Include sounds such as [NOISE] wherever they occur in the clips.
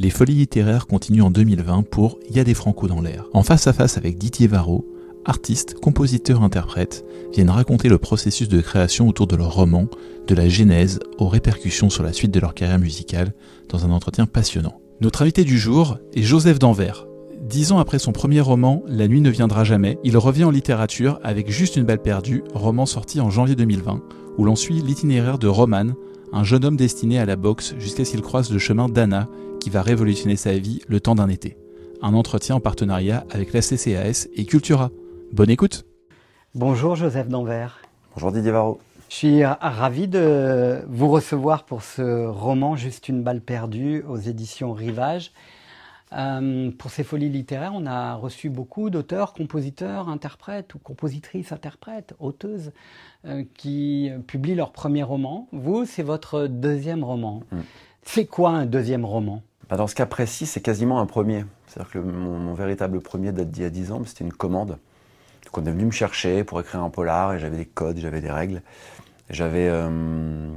Les folies littéraires continuent en 2020 pour Y a des Franco dans l'air. En face à face avec Didier Varro, artistes, compositeurs, interprètes viennent raconter le processus de création autour de leur roman, de la genèse aux répercussions sur la suite de leur carrière musicale, dans un entretien passionnant. Notre invité du jour est Joseph Danvers. Dix ans après son premier roman, La nuit ne viendra jamais, il revient en littérature avec Juste une balle perdue, roman sorti en janvier 2020, où l'on suit l'itinéraire de Roman, un jeune homme destiné à la boxe jusqu'à ce qu'il croise le chemin d'Anna, qui va révolutionner sa vie le temps d'un été. Un entretien en partenariat avec la CCAS et Cultura. Bonne écoute Bonjour Joseph Danvers. Bonjour Didier Varro. Je suis ravi de vous recevoir pour ce roman Juste une balle perdue aux éditions Rivage. Euh, pour ces folies littéraires, on a reçu beaucoup d'auteurs, compositeurs, interprètes ou compositrices, interprètes, auteuses euh, qui publient leur premier roman. Vous, c'est votre deuxième roman. Mm. C'est quoi un deuxième roman? Bah, Dans ce cas précis, c'est quasiment un premier. C'est-à-dire que mon, véritable premier date d'il y a 10 ans, c'était une commande. Donc on est venu me chercher pour écrire un polar et j'avais des codes, j'avais des règles. J'avais, euh,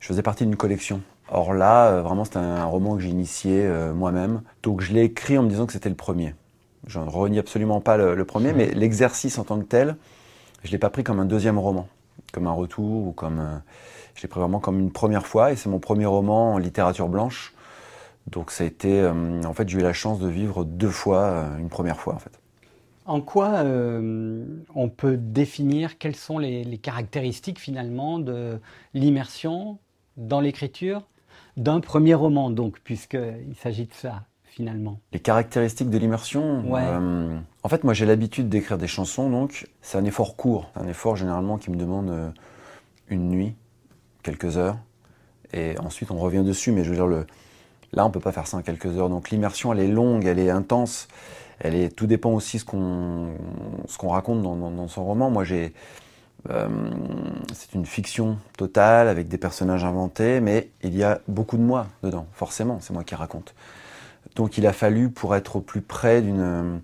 je faisais partie d'une collection. Or là, euh, vraiment, c'était un, roman que j'ai initié euh, moi-même. Donc je l'ai écrit en me disant que c'était le premier. Je ne renie absolument pas le, premier, mais l'exercice en tant que tel, je ne l'ai pas pris comme un deuxième roman, comme un retour ou comme je l'ai pris vraiment comme une première fois et c'est mon premier roman en littérature blanche. Donc ça a été, euh, en fait, j'ai eu la chance de vivre deux fois, euh, une première fois en fait. En quoi euh, on peut définir quelles sont les, caractéristiques finalement de l'immersion dans l'écriture d'un premier roman, donc, puisqu'il s'agit de ça finalement? Les caractéristiques de l'immersion En fait, moi j'ai l'habitude d'écrire des chansons, donc c'est un effort court, un effort généralement qui me demande une nuit, quelques heures, et ensuite on revient dessus. Mais je veux dire, le, là, on peut pas faire ça en quelques heures. Donc l'immersion, elle est longue, elle est intense. Elle est, tout dépend aussi ce qu'on ce qu'on raconte dans, son roman. Moi, j'ai euh, c'est une fiction totale avec des personnages inventés, mais il y a beaucoup de moi dedans. Forcément, c'est moi qui raconte. Donc il a fallu, pour être au plus près d'une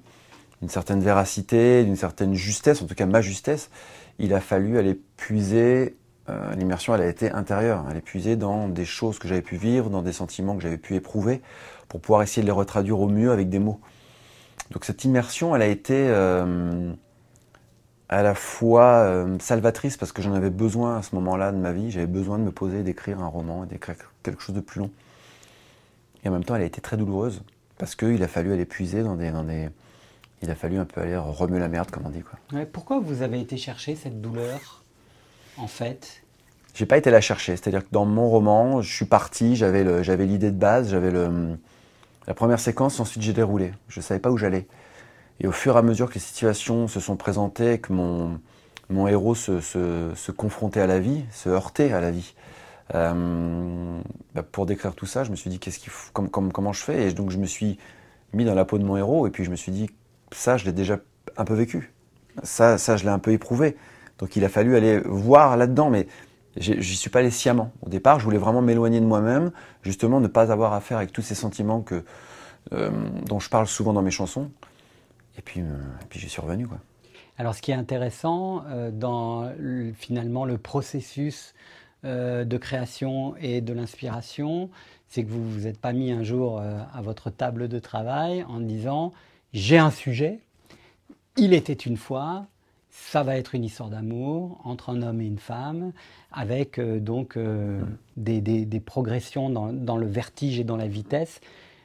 certaine véracité, d'une certaine justesse, en tout cas ma justesse, il a fallu aller puiser euh, l'immersion, elle a été intérieure. Elle est puisée dans des choses que j'avais pu vivre, dans des sentiments que j'avais pu éprouver, pour pouvoir essayer de les retraduire au mieux avec des mots. Donc cette immersion, elle a été euh, à la fois euh, salvatrice parce que j'en avais besoin à ce moment-là de ma vie. J'avais besoin de me poser, d'écrire un roman, d'écrire quelque chose de plus long. Et en même temps, elle a été très douloureuse parce qu'il a fallu aller puiser dans des, il a fallu un peu aller remuer la merde, comme on dit. Quoi. pourquoi vous avez été chercher cette douleur? En fait J'ai pas été la chercher. C'est-à-dire que dans mon roman, je suis parti, j'avais l'idée de base, j'avais la première séquence, ensuite j'ai déroulé. Je savais pas où j'allais. Et au fur et à mesure que les situations se sont présentées, que mon, héros se, confrontait à la vie, se heurtait à la vie, euh, bah, pour décrire tout ça, je me suis dit qu'est-ce qu'il comme, comment je fais? Et donc je me suis mis dans la peau de mon héros et puis je me suis dit ça, je l'ai déjà un peu vécu. Ça, ça, je l'ai un peu éprouvé. Donc il a fallu aller voir là-dedans, mais j'y suis pas allé sciemment. Au départ, je voulais vraiment m'éloigner de moi-même, justement ne pas avoir affaire avec tous ces sentiments que, euh, dont je parle souvent dans mes chansons. Et puis, euh, puis j'y suis revenu. Alors ce qui est intéressant euh, dans finalement le processus de création et de l'inspiration, c'est que vous vous êtes pas mis un jour à votre table de travail en disant j'ai un sujet, il était une fois, ça va être une histoire d'amour entre un homme et une femme, avec euh, donc euh, des, progressions dans, le vertige et dans la vitesse.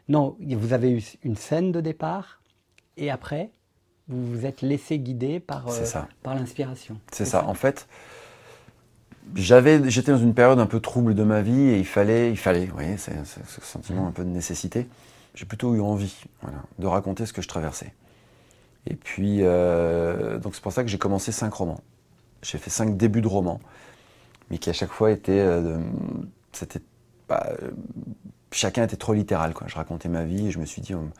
Non, vous avez eu une scène de départ, et après, vous vous êtes laissé guider par, euh, par l'inspiration. C'est ça. En fait, j'avais, j'étais dans une période un peu trouble de ma vie, et il fallait, il fallait, vous voyez, c'est ce sentiment un peu de nécessité. J'ai plutôt eu envie de raconter ce que je traversais. Et puis, euh, donc c'est pour ça que j'ai commencé cinq romans. J'ai fait cinq débuts de romans, mais qui à chaque fois étaient, euh, c'était, chacun était trop littéral. Je racontais ma vie et je me suis dit, on,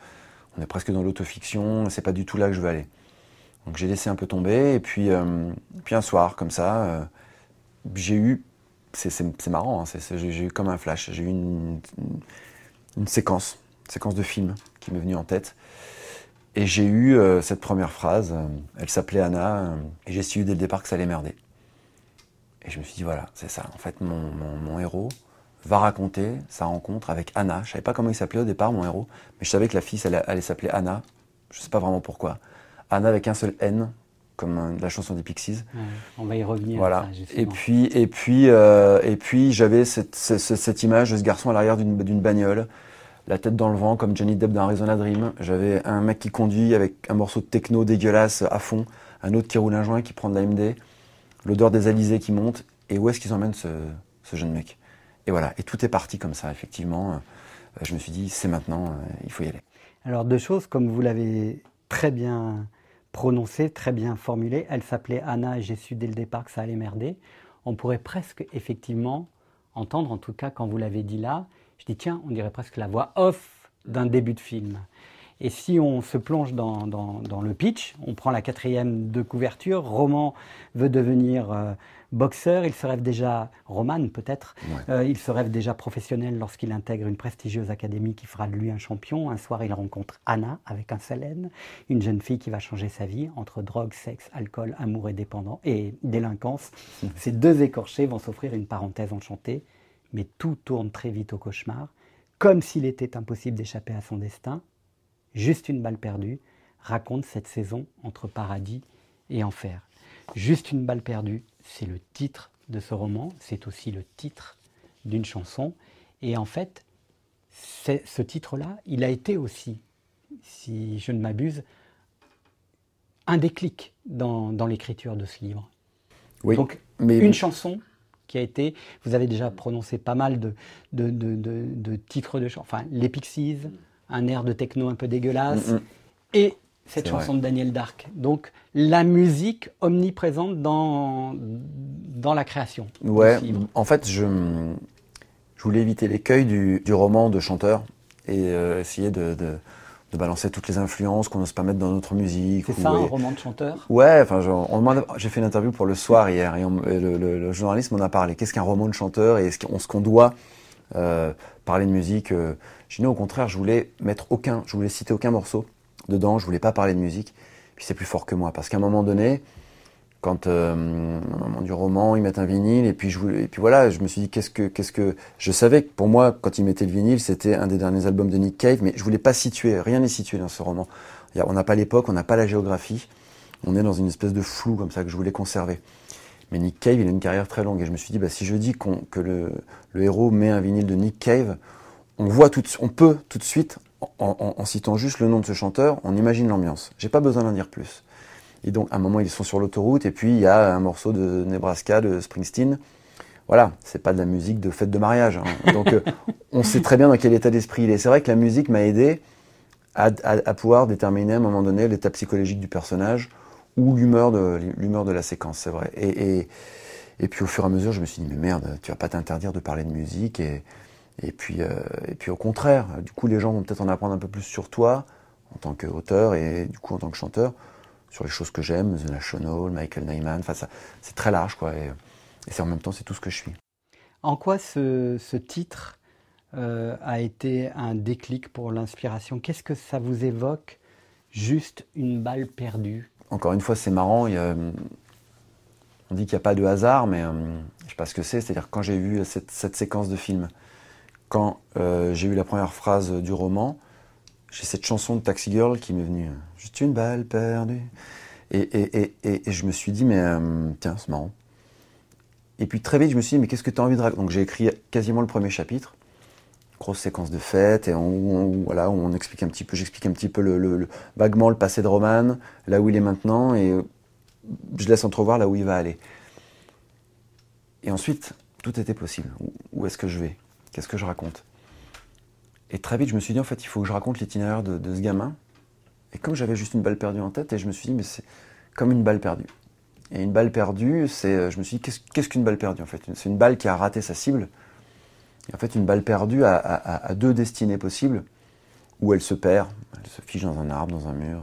est presque dans l'autofiction, c'est pas du tout là que je veux aller. Donc j'ai laissé un peu tomber et puis, euh, puis un soir comme ça, j'ai eu, c'est marrant, hein, j'ai eu comme un flash, j'ai eu une, une, une séquence, une séquence de film qui m'est venue en tête. Et j'ai eu euh, cette première phrase, euh, elle s'appelait Anna, euh, et j'ai su dès le départ que ça allait merder. Et je me suis dit, voilà, c'est ça. En fait, mon, héros, va raconter sa rencontre avec Anna. Je savais pas comment il s'appelait au départ, mon héros, mais je savais que la fille allait, allait s'appeler Anna. Je sais pas vraiment pourquoi. Anna avec un seul N, comme la chanson des Pixies. on va y revenir. Voilà. et puis, et puis, euh, et puis, j'avais cette, cette, image de ce garçon à l'arrière d'une bagnole, la tête dans le vent, comme Johnny Depp dans Arizona Dream. J'avais un mec qui conduit avec un morceau de techno dégueulasse à fond, un autre qui roule un joint, qui prend de la MD, l'odeur des alizés qui monte. Et où est-ce qu'ils emmènent ce, ce, jeune mec? Et voilà. Et tout est parti comme ça, effectivement. Euh, je me suis dit, c'est maintenant, euh, il faut y aller. Alors, deux choses, comme vous l'avez très bien prononcée, très bien formulée. Elle s'appelait Anna et j'ai su dès le départ que ça allait merder. On pourrait presque effectivement entendre, en tout cas quand vous l'avez dit là, je dis tiens, on dirait presque la voix off d'un début de film. Et si on se plonge dans, le pitch, on prend la quatrième de couverture, Roman veut devenir euh, boxeur, il se rêve déjà, Roman peut-être, euh, il se rêve déjà professionnel lorsqu'il intègre une prestigieuse académie qui fera de lui un champion. Un soir, il rencontre Anna avec un Salène, une jeune fille qui va changer sa vie entre drogue, sexe, alcool, amour et dépendant et délinquance. [LAUGHS] Ces deux écorchés vont s'offrir une parenthèse enchantée, mais tout tourne très vite au cauchemar, comme s'il était impossible d'échapper à son destin. Juste une balle perdue raconte cette saison entre paradis et enfer. Juste une balle perdue, c'est le titre de ce roman, c'est aussi le titre d'une chanson. Et en fait, ce titre-là, il a été aussi, si je ne m'abuse, un déclic dans, l'écriture de ce livre. Oui, Donc, mais... une chanson qui a été, vous avez déjà prononcé pas mal de, de, titres de chansons, enfin, les Pixies, un air de techno un peu dégueulasse, mm, mm. et cette chanson de Daniel Dark. Donc la musique omniprésente dans, dans la création. Ouais, en fait, je, je voulais éviter l'écueil du, du, roman de chanteur et euh, essayer de, de, balancer toutes les influences qu'on n'ose pas mettre dans notre musique. C'est ça, un roman de chanteur? Ouais, enfin, j'ai fait une interview pour Le Soir hier et, le, journaliste m'en a parlé. Qu'est-ce qu'un roman de chanteur et ce qu'on doit euh, parler de musique euh, J'ai dit au contraire, je voulais mettre aucun, je voulais citer aucun morceau dedans, je voulais pas parler de musique. Puis c'est plus fort que moi, parce qu'à un moment donné, quand euh, au moment du roman, ils mettent un vinyle, et puis, je, et puis voilà, je me suis dit, qu'est-ce que, qu'est-ce que, je savais que pour moi, quand ils mettaient le vinyle, c'était un des derniers albums de Nick Cave, mais je voulais pas situer, rien n'est situé dans ce roman. On n'a pas l'époque, on n'a pas la géographie, on est dans une espèce de flou comme ça que je voulais conserver. Mais Nick Cave, il a une carrière très longue, et je me suis dit, bah, si je dis que le, héros met un vinyle de Nick Cave, on voit tout, on peut tout de suite en, citant juste le nom de ce chanteur, on imagine l'ambiance. J'ai pas besoin d'en dire plus. Et donc, à un moment, ils sont sur l'autoroute, et puis il y a un morceau de Nebraska, de Springsteen. Voilà, c'est pas de la musique de fête de mariage. Hein. [LAUGHS] Donc, euh, on sait très bien dans quel état d'esprit il est. C'est vrai que la musique m'a aidé à, pouvoir déterminer à un moment donné l'état psychologique du personnage ou l'humeur de, l'humeur de la séquence, c'est vrai. Et, et, et, puis, au fur et à mesure, je me suis dit, mais merde, tu vas pas t'interdire de parler de musique. Et, et puis, euh, et puis au contraire, du coup, les gens vont peut-être en apprendre un peu plus sur toi, en tant qu'auteur et du coup en tant que chanteur, sur les choses que j'aime, The National, Michael Nyman, enfin, c'est très large, quoi. Et, c'est en même temps, c'est tout ce que je suis. En quoi ce, ce titre euh, a été un déclic pour l'inspiration? Qu'est-ce que ça vous évoque? Juste une balle perdue Encore une fois, c'est marrant. Il y a, on dit qu'il n'y a pas de hasard, mais euh, je ne sais pas ce que c'est. C'est-à-dire quand j'ai vu cette, cette séquence de film, quand euh, j'ai eu la première phrase du roman, j'ai cette chanson de Taxi Girl qui m'est venue. Juste une balle perdue. Et, et, et, et je me suis dit, mais euh, tiens, c'est marrant. Et puis très vite, je me suis dit, mais qu'est-ce que tu as envie de raconter? Donc j'ai écrit quasiment le premier chapitre, grosse séquence de fête, et on, voilà, on explique un petit peu, j'explique un petit peu le, vaguement le passé de Roman, là où il est maintenant, et je laisse entrevoir là où il va aller. Et ensuite, tout était possible. où est-ce que je vais? Qu'est-ce que je raconte? Et très vite, je me suis dit, en fait, il faut que je raconte l'itinéraire de, ce gamin. Et comme j'avais juste une balle perdue en tête, et je me suis dit, mais c'est comme une balle perdue. Et une balle perdue, c'est, euh, je me suis dit, qu'est-ce qu'une balle perdue en fait? C'est une balle qui a raté sa cible. Et en fait, une balle perdue a, deux destinées possibles, où elle se perd, elle se fiche dans un arbre, dans un mur,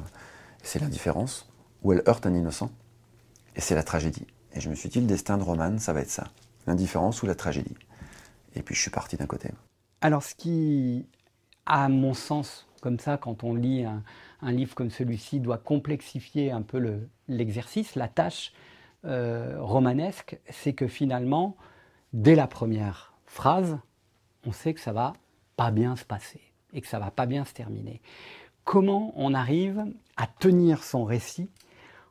c'est l'indifférence, ou elle heurte un innocent, et c'est la tragédie. Et je me suis dit, le destin de Roman, ça va être ça, l'indifférence ou la tragédie. Et puis je suis parti d'un côté. Alors ce qui, à mon sens, comme ça, quand on lit un, livre comme celui-ci, doit complexifier un peu l'exercice, la tâche euh, romanesque, c'est que finalement, dès la première phrase, on sait que ça va pas bien se passer et que ça va pas bien se terminer. Comment on arrive à tenir son récit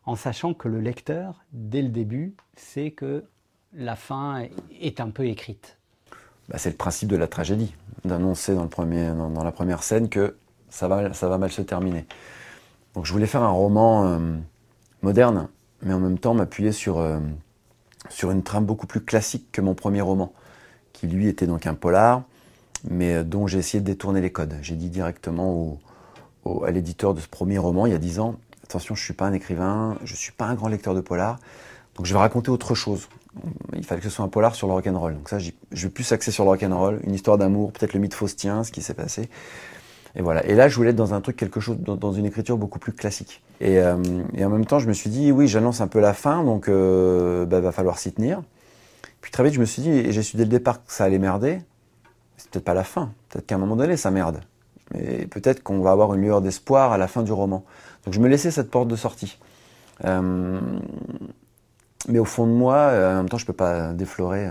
en sachant que le lecteur, dès le début, sait que la fin est un peu écrite? Bah, C'est le principe de la tragédie, d'annoncer dans, dans, la première scène que ça va, ça va mal se terminer. Donc je voulais faire un roman euh, moderne, mais en même temps m'appuyer sur, euh, sur une trame beaucoup plus classique que mon premier roman, qui lui était donc un polar, mais euh, dont j'ai essayé de détourner les codes. J'ai dit directement à l'éditeur de ce premier roman, il y a dix ans, attention, je ne suis pas un écrivain, je ne suis pas un grand lecteur de polar, donc je vais raconter autre chose. Il fallait que ce soit un polar sur le rock'n'roll. Donc ça, je vais plus axer sur le rock'n'roll, une histoire d'amour, peut-être le mythe faustien, ce qui s'est passé. Et voilà. Et là, je voulais être dans un truc, quelque chose, dans, une écriture beaucoup plus classique. Et, euh, et, en même temps, je me suis dit, oui, j'annonce un peu la fin, donc euh, bah, va falloir s'y tenir. Puis très vite, je me suis dit, et j'ai su dès le départ que ça allait merder. C'est peut-être pas la fin. Peut-être qu'à un moment donné, ça merde. Mais peut-être qu'on va avoir une lueur d'espoir à la fin du roman. Donc je me laissais cette porte de sortie. Euh, mais au fond de moi, euh, en même temps, je ne peux pas déflorer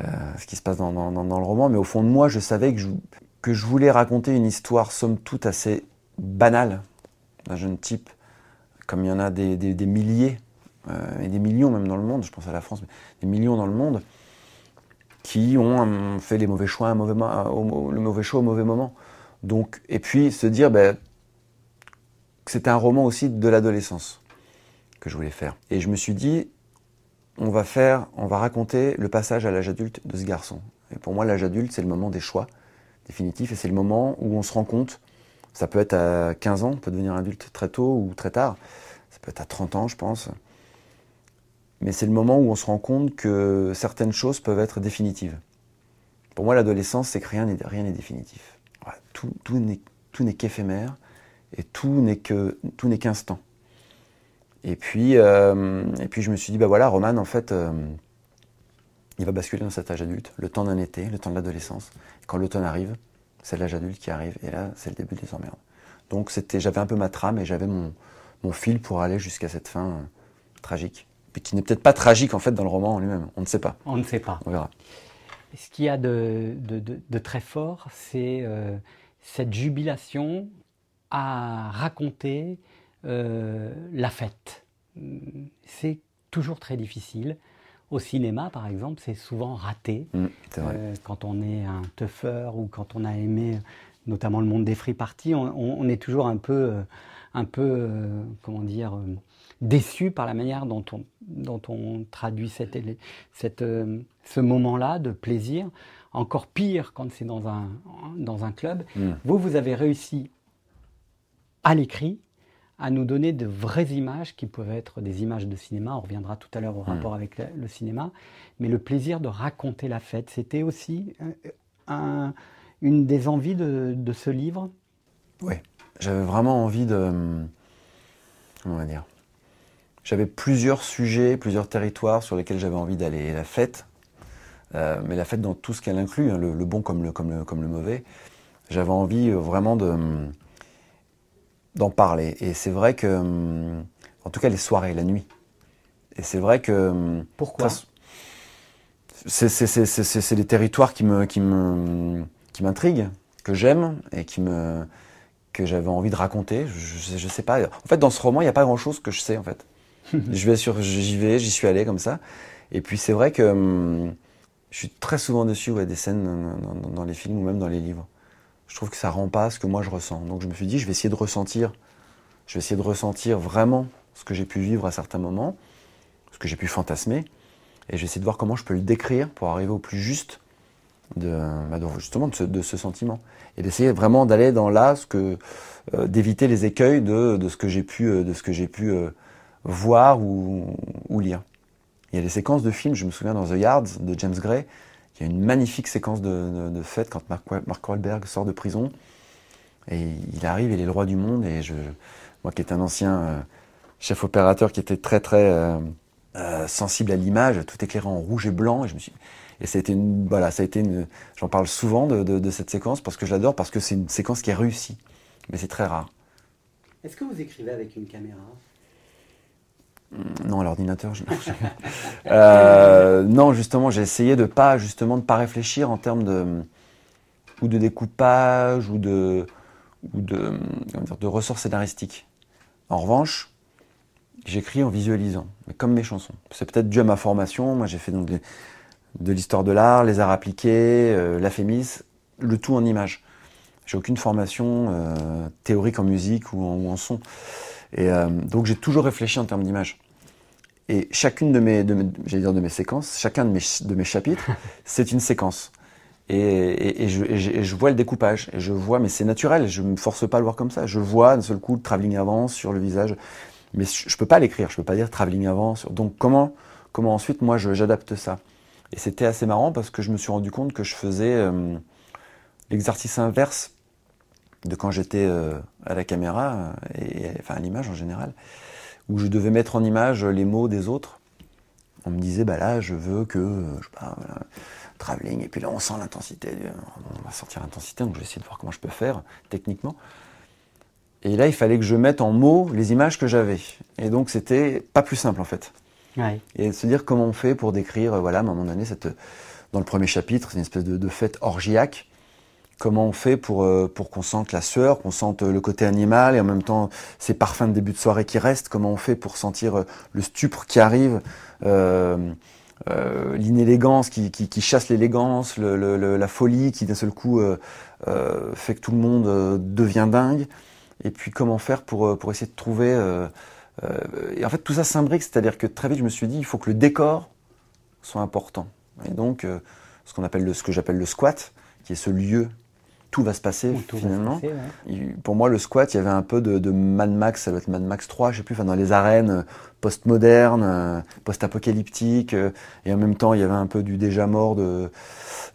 euh, ce qui se passe dans, le roman, mais au fond de moi, je savais que je, que voulais raconter une histoire, somme toute, assez banale d'un jeune type, comme il y en a des, milliers, et des millions même dans le monde, je pense à la France, mais des millions dans le monde, qui ont fait les mauvais choix, mauvais, le mauvais choix au mauvais moment. Donc, et puis se dire, ben, c'était un roman aussi de l'adolescence que je voulais faire. Et je me suis dit, on va faire, on va raconter le passage à l'âge adulte de ce garçon. Et pour moi, l'âge adulte, c'est le moment des choix définitifs et c'est le moment où on se rend compte, ça peut être à 15 ans, on peut devenir adulte très tôt ou très tard, ça peut être à 30 ans, je pense. Mais c'est le moment où on se rend compte que certaines choses peuvent être définitives. Pour moi, l'adolescence, c'est que rien n'est, définitif. tout, tout n'est qu'éphémère et tout n'est que tout n'est qu'instant. Et puis euh, et puis je me suis dit bah voilà Roman en fait euh, il va basculer dans cet âge adulte, le temps d'un été, le temps de l'adolescence. Quand l'automne arrive, c'est l'âge adulte qui arrive et là c'est le début des emmerdes. Donc c'était j'avais un peu ma trame et j'avais mon, mon fil pour aller jusqu'à cette fin euh, tragique. Puis qui n'est peut-être pas tragique en fait dans le roman en lui-même. On ne sait pas. On ne sait pas. On verra. Ce qu'il y a de, de, de, très fort, c'est cette jubilation à raconter euh, la fête. C'est toujours très difficile. Au cinéma, par exemple, c'est souvent raté. Mmh, euh, quand on est un tougher ou quand on a aimé notamment le monde des free parties, on, est toujours un peu, euh, un peu comment dire, déçu par la manière dont on, dont on traduit cette, cette, ce moment-là de plaisir. Encore pire quand c'est dans un, dans un club. Mmh. Vous, vous avez réussi à l'écrit à nous donner de vraies images qui peuvent être des images de cinéma. On reviendra tout à l'heure au hmm. rapport avec le, cinéma. Mais le plaisir de raconter la fête, c'était aussi euh, une des envies de, ce livre? Oui, j'avais vraiment envie de. Comment on va dire? J'avais plusieurs sujets, plusieurs territoires sur lesquels j'avais envie d'aller. La fête, euh, mais la fête dans tout ce qu'elle inclut, hein, le, bon comme le, comme le, comme le mauvais. J'avais envie euh, vraiment de d'en parler. Et c'est vrai que, hum, en tout cas, les soirées, la nuit. Et c'est vrai que. Hum, Pourquoi C'est des territoires qui me, qui me, qui m'intriguent, que j'aime et qui me, que j'avais envie de raconter. Je, je, sais pas. En fait, dans ce roman, il n'y a pas grand chose que je sais, en fait. [LAUGHS] je vais sur, j'y vais, j'y suis allé comme ça. Et puis, c'est vrai que hum, je suis très souvent dessus, ouais, des scènes dans les films ou même dans les livres je trouve que ça rend pas ce que moi je ressens. Donc je me suis dit, je vais essayer de ressentir, je vais essayer de ressentir vraiment ce que j'ai pu vivre à certains moments, ce que j'ai pu fantasmer, et je vais essayer de voir comment je peux le décrire pour arriver au plus juste de, bah, justement de ce, sentiment, et d'essayer vraiment d'aller dans là, ce que, euh, d'éviter les écueils de, ce que j'ai pu, euh, de ce que j'ai pu euh, voir ou, ou, lire. Il y a des séquences de films, je me souviens dans The Yards de James Gray, il y a une magnifique séquence de, fête quand Mark, Mark Wahlberg sort de prison. Et il arrive, il est le roi du monde. Et je, moi qui est un ancien euh, chef opérateur qui était très très euh, euh, sensible à l'image, tout éclairé en rouge et blanc. Et, je ça a été une, voilà, ça a été une, j'en parle souvent de, cette séquence parce que j'adore, parce que c'est une séquence qui est réussie. Mais c'est très rare. Est-ce que vous écrivez avec une caméra? Non, à l'ordinateur. Je... [LAUGHS] euh, non, justement, j'ai essayé de pas justement de pas réfléchir en termes de ou de découpage ou de, ou de, scénaristiques. En revanche, j'écris en visualisant, mais comme mes chansons. C'est peut-être dû à ma formation. Moi, j'ai fait donc de l'histoire de l'art, les arts appliqués, euh, la fémis, le tout en images. J'ai aucune formation euh, théorique en musique ou en, son. Et euh, donc j'ai toujours réfléchi en termes d'image. Et chacune de mes, de dire de mes séquences, chacun de mes, de mes chapitres, [LAUGHS] c'est une séquence. Et, et, je, je, vois le découpage. Et je vois, mais c'est naturel, je ne me force pas à le voir comme ça. Je vois d'un seul coup le travelling avant sur le visage. Mais je ne peux pas l'écrire, je ne peux pas dire travelling avant. Sur... Donc comment, comment ensuite moi j'adapte ça Et c'était assez marrant parce que je me suis rendu compte que je faisais euh, l'exercice inverse de quand j'étais euh, à la caméra, et, enfin à l'image en général, où je devais mettre en image les mots des autres. On me disait, bah là, je veux que, je sais pas, travelling, et puis là, on sent l'intensité, on va sortir l'intensité, donc je vais essayer de voir comment je peux faire techniquement. Et là, il fallait que je mette en mots les images que j'avais. Et donc, c'était pas plus simple, en fait. Et se dire comment on fait pour décrire, voilà, à un moment donné, cette, dans le premier chapitre, c'est une espèce de, de fête orgiaque comment on fait pour, euh, pour qu'on sente la sueur, qu'on sente le côté animal et en même temps ces parfums de début de soirée qui restent, comment on fait pour sentir euh, le stupre qui arrive, euh, l'inélégance qui, qui, chasse l'élégance, la folie qui d'un seul coup fait que tout le monde devient dingue, et puis comment faire pour, pour essayer de trouver... et en fait tout ça s'imbrique, c'est-à-dire que très vite je me suis dit il faut que le décor soit important. Et donc ce qu'on appelle le, ce que j'appelle le squat, qui est ce lieu tout va se passer finalement. Pour moi, le squat, il y avait un peu de, Mad Max, ça doit être Mad Max 3, je sais plus, enfin, dans les arènes euh, post-modernes, euh, post-apocalyptiques, euh, et en même temps, il y avait un peu du déjà mort de,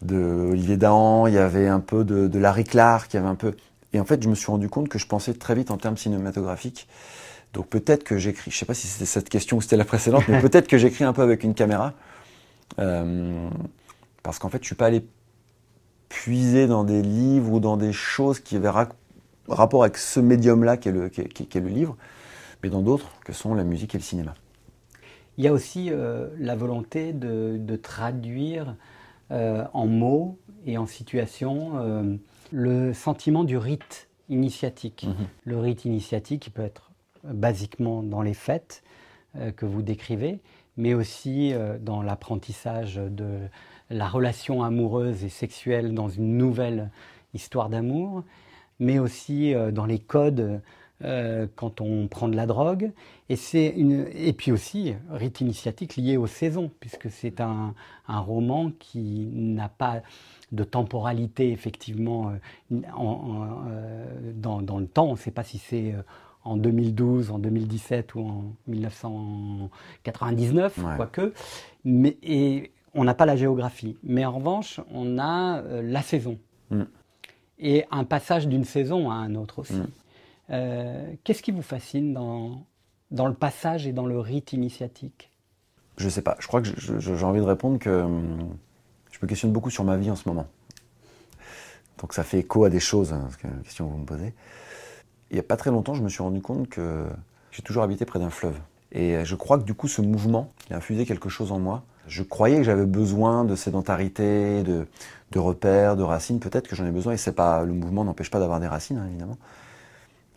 de Olivier Dahan, il y avait un peu de, Larry Clark, il y avait un peu. Et en fait, je me suis rendu compte que je pensais très vite en termes cinématographiques. Donc peut-être que j'écris, je sais pas si c'était cette question ou c'était la précédente, mais [LAUGHS] peut-être que j'écris un peu avec une caméra. parce qu'en fait, je suis pas allé puiser dans des livres ou dans des choses qui avaient rapport avec ce médium-là qu'est le, le, livre, mais dans d'autres que sont la musique et le cinéma. Il y a aussi euh, la volonté de, traduire euh, en mots et en situations euh, le sentiment du rite initiatique. Mhm. Le rite initiatique qui peut être basiquement dans les fêtes que vous décrivez, mais aussi dans l'apprentissage de la relation amoureuse et sexuelle dans une nouvelle histoire d'amour, mais aussi euh, dans les codes euh, quand on prend de la drogue. Et, une, et puis aussi, rite initiatique lié aux saisons, puisque c'est un, roman qui n'a pas de temporalité effectivement euh, dans, dans, le temps. On ne sait pas si c'est en 2012, en 2017 ou en 1999, quoique. Mais, et on n'a pas la géographie, mais en revanche, on a euh, la saison. Mm. Et un passage d'une saison à un autre aussi. Mm. Euh, qu'est-ce qui vous fascine dans, dans le passage et dans le rite initiatique? Je ne sais pas. Je crois que j'ai envie de répondre que hum, je me questionne beaucoup sur ma vie en ce moment. Donc ça fait écho à des choses, hein, la question que vous me posez. Il n'y a pas très longtemps, je me suis rendu compte que j'ai toujours habité près d'un fleuve. Et je crois que du coup, ce mouvement, il a infusé quelque chose en moi je croyais que j'avais besoin de sédentarité, de, repères, de racines. Peut-être que j'en ai besoin, et c'est pas le mouvement n'empêche pas d'avoir des racines, hein, évidemment.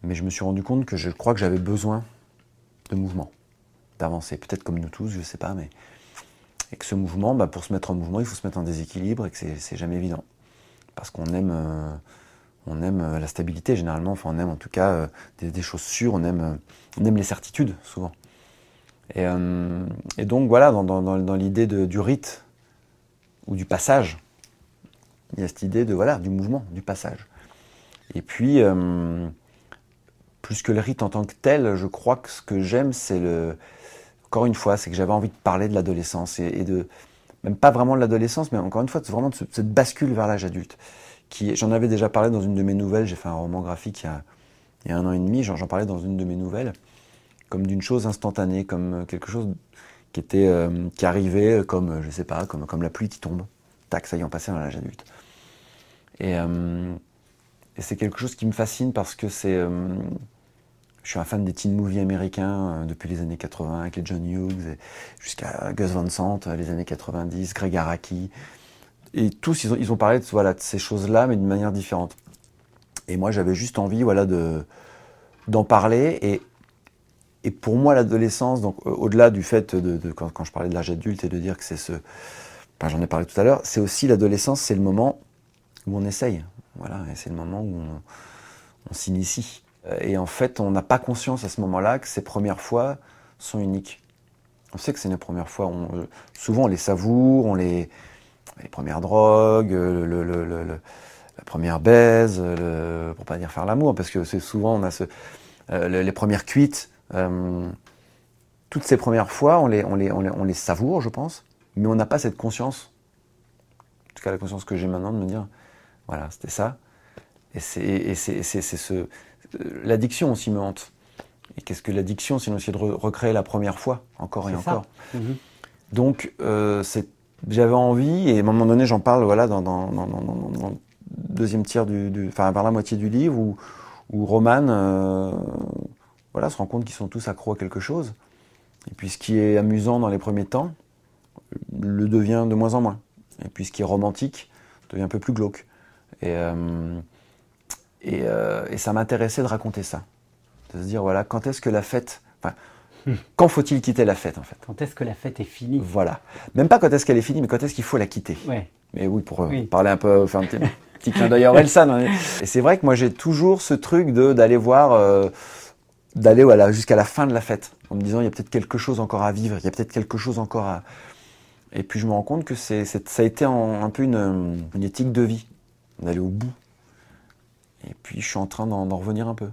Mais je me suis rendu compte que je crois que j'avais besoin de mouvement, d'avancer. Peut-être comme nous tous, je sais pas, mais et que ce mouvement, bah, pour se mettre en mouvement, il faut se mettre en déséquilibre et que c'est jamais évident, parce qu'on aime, euh, on aime euh, la stabilité généralement. Enfin, on aime en tout cas euh, des, choses sûres. On aime les certitudes souvent. Euh, et, donc voilà, dans, l'idée du rite ou du passage, il y a cette idée de voilà du mouvement, du passage. Et puis, euh, plus que le rite en tant que tel, je crois que ce que j'aime, c'est le, encore une fois, c'est que j'avais envie de parler de l'adolescence et, de, même pas vraiment de l'adolescence, mais encore une fois, vraiment de cette bascule vers l'âge adulte. Qui, j'en avais déjà parlé dans une de mes nouvelles. J'ai fait un roman graphique il y a, il y a un an et demi. J'en parlais dans une de mes nouvelles comme d'une chose instantanée, comme euh, quelque chose qui était euh, qui arrivait euh, comme je sais pas, comme comme la pluie qui tombe. Tac, ça y est, on passait dans l'âge adulte. Et, c'est quelque chose qui me fascine parce que c'est je suis un fan des teen movies américains depuis les années 80 avec les John Hughes jusqu'à Gus Van Sant les années 90, Greg Araki. et tous, ils ont, parlé de, de ces choses-là, mais d'une manière différente. Et moi, j'avais juste envie voilà, de, d'en parler. Et, et pour moi, l'adolescence, donc au-delà du fait de, quand, je parlais de l'âge adulte et de dire que c'est ce. J'en ai parlé tout à l'heure, c'est aussi l'adolescence, c'est le moment où on essaye. Voilà, et c'est le moment où on, s'initie. Et en fait, on n'a pas conscience à ce moment-là que ces premières fois sont uniques. On sait que c'est nos premières fois. On, souvent, on les savoure, on les, les premières drogues, le, le, le, la première baise, le, pour pas dire faire l'amour, parce que c'est souvent on a ce, euh, les premières cuites. Euh, toutes ces premières fois, on les, on, les, on, les, on les savoure, je pense, mais on n'a pas cette conscience. En tout cas, la conscience que j'ai maintenant de me dire, voilà, c'était ça. Et c'est ce, l'addiction aussi me hante. Et qu'est-ce que l'addiction sinon essayer de recréer la première fois, encore et encore. Mhm. Donc, euh, j'avais envie, et à un moment donné, j'en parle voilà, dans, dans, dans, dans, le deuxième tiers, du, enfin, par la moitié du livre, où, où Roman euh, voilà, se rend compte qu'ils sont tous accros à quelque chose. Et puis ce qui est amusant dans les premiers temps, le devient de moins en moins. Et puis ce qui est romantique devient un peu plus glauque. Et, euh, et, euh, et ça m'intéressait de raconter ça. De se dire, voilà, quand est-ce que la fête... Enfin, quand faut-il quitter la fête, en fait? Quand est-ce que la fête est finie? Voilà. Même pas quand est-ce qu'elle est finie, mais quand est-ce qu'il faut la quitter? Ouais. Mais oui, pour parler un peu, faire un petit, petit clin d'œil à Orelsan. Hein. [LAUGHS] Et c'est vrai que moi, j'ai toujours ce truc d'aller voir d'aller voilà, jusqu'à la fin de la fête, en me disant il y a peut-être quelque chose encore à vivre, il y a peut-être quelque chose encore à... Et puis je me rends compte que c'est, ça a été un peu une, une, éthique de vie, d'aller au bout. Et puis je suis en train d'en, revenir un peu,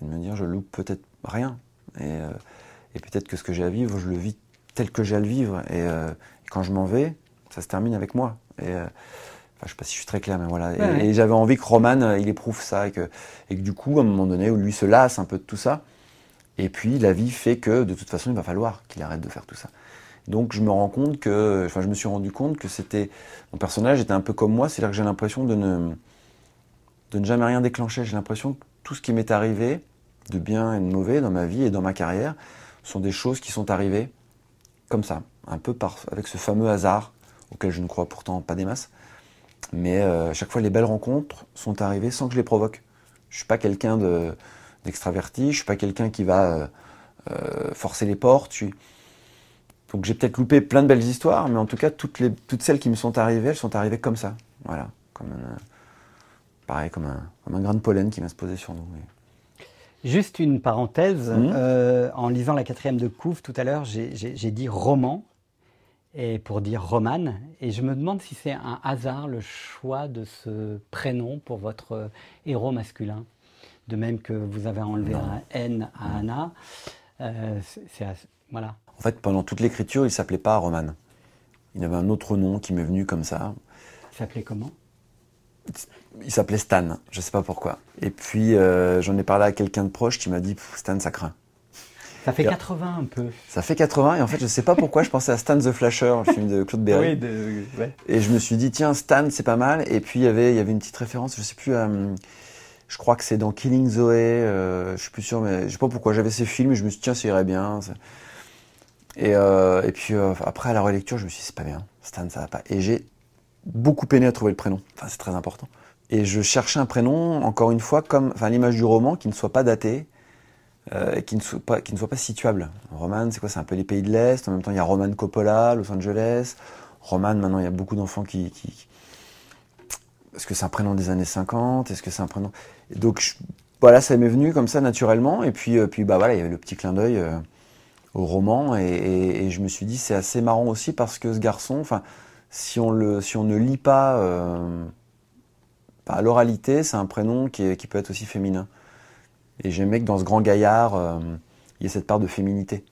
et de me dire je loupe peut-être rien. Et, euh, et peut-être que ce que j'ai à vivre, je le vis tel que j'ai à le vivre. Et, euh, et quand je m'en vais, ça se termine avec moi. Et, euh, Enfin, je sais pas si je suis très clair, mais voilà. et, j'avais envie que Roman, il éprouve ça et que, et que du coup, à un moment donné, où lui se lasse un peu de tout ça, et puis la vie fait que de toute façon, il va falloir qu'il arrête de faire tout ça. Donc je me rends compte que, enfin je me suis rendu compte que c'était mon personnage était un peu comme moi, c'est-à-dire que j'ai l'impression de ne de ne jamais rien déclencher. J'ai l'impression que tout ce qui m'est arrivé, de bien et de mauvais dans ma vie et dans ma carrière, sont des choses qui sont arrivées comme ça, un peu par avec ce fameux hasard auquel je ne crois pourtant pas des masses. Mais euh, chaque fois, les belles rencontres sont arrivées sans que je les provoque. Je suis pas quelqu'un de d'extraverti, je suis pas quelqu'un qui va euh, euh, forcer les portes. Donc j'ai peut-être loupé plein de belles histoires, mais en tout cas toutes, les, toutes celles qui me sont arrivées, elles sont arrivées comme ça. Voilà, comme un, pareil, comme un, comme un grain de pollen qui va se poser sur nous. Juste une parenthèse, mmh. euh, en lisant la quatrième de Couve tout à l'heure, j'ai dit roman et pour dire romane, et je me demande si c'est un hasard le choix de ce prénom pour votre héros masculin de même que vous avez enlevé un N à Anna. Euh, c'est, voilà. En fait, pendant toute l'écriture, il s'appelait pas Roman. Il avait un autre nom qui m'est venu comme ça. Il s'appelait comment? Il s'appelait Stan, je ne sais pas pourquoi. Et puis, euh, j'en ai parlé à quelqu'un de proche qui m'a dit Stan, ça craint. Ça fait 80 un peu. Ça fait 80 et en fait je ne sais pas pourquoi je pensais à Stan the Flasher, le film de Claude Berry. Oui, ouais. Et je me suis dit tiens Stan c'est pas mal et puis il y avait il y avait une petite référence, je sais plus euh, je crois que c'est dans Killing Zoe, euh, je suis plus sûr, mais je sais pas pourquoi j'avais ces films je me suis dit, tiens, ça irait bien. Et, euh, et puis euh, après, à la relecture, je me suis dit, c'est pas bien, Stan, ça va pas. Et j'ai beaucoup peiné à trouver le prénom. Enfin, c'est très important. Et je cherchais un prénom, encore une fois, comme enfin, l'image du roman, qui ne soit pas daté, euh, qui ne, soit pas, situable. Roman, c'est quoi? C'est un peu les pays de l'Est. En même temps, il y a Roman Coppola, Los Angeles. Roman, maintenant, il y a beaucoup d'enfants qui, est-ce que c'est un prénom des années 50 Est-ce que c'est un prénom? Donc voilà, ça m'est venu comme ça naturellement. Et puis, euh, puis bah voilà, il y avait le petit clin d'œil euh, au roman. Et, je me suis dit, c'est assez marrant aussi parce que ce garçon, enfin, si on si on ne lit pas euh, à l'oralité, c'est un prénom qui, peut être aussi féminin. Et j'aimais que dans ce grand gaillard, il y ait cette part de féminité,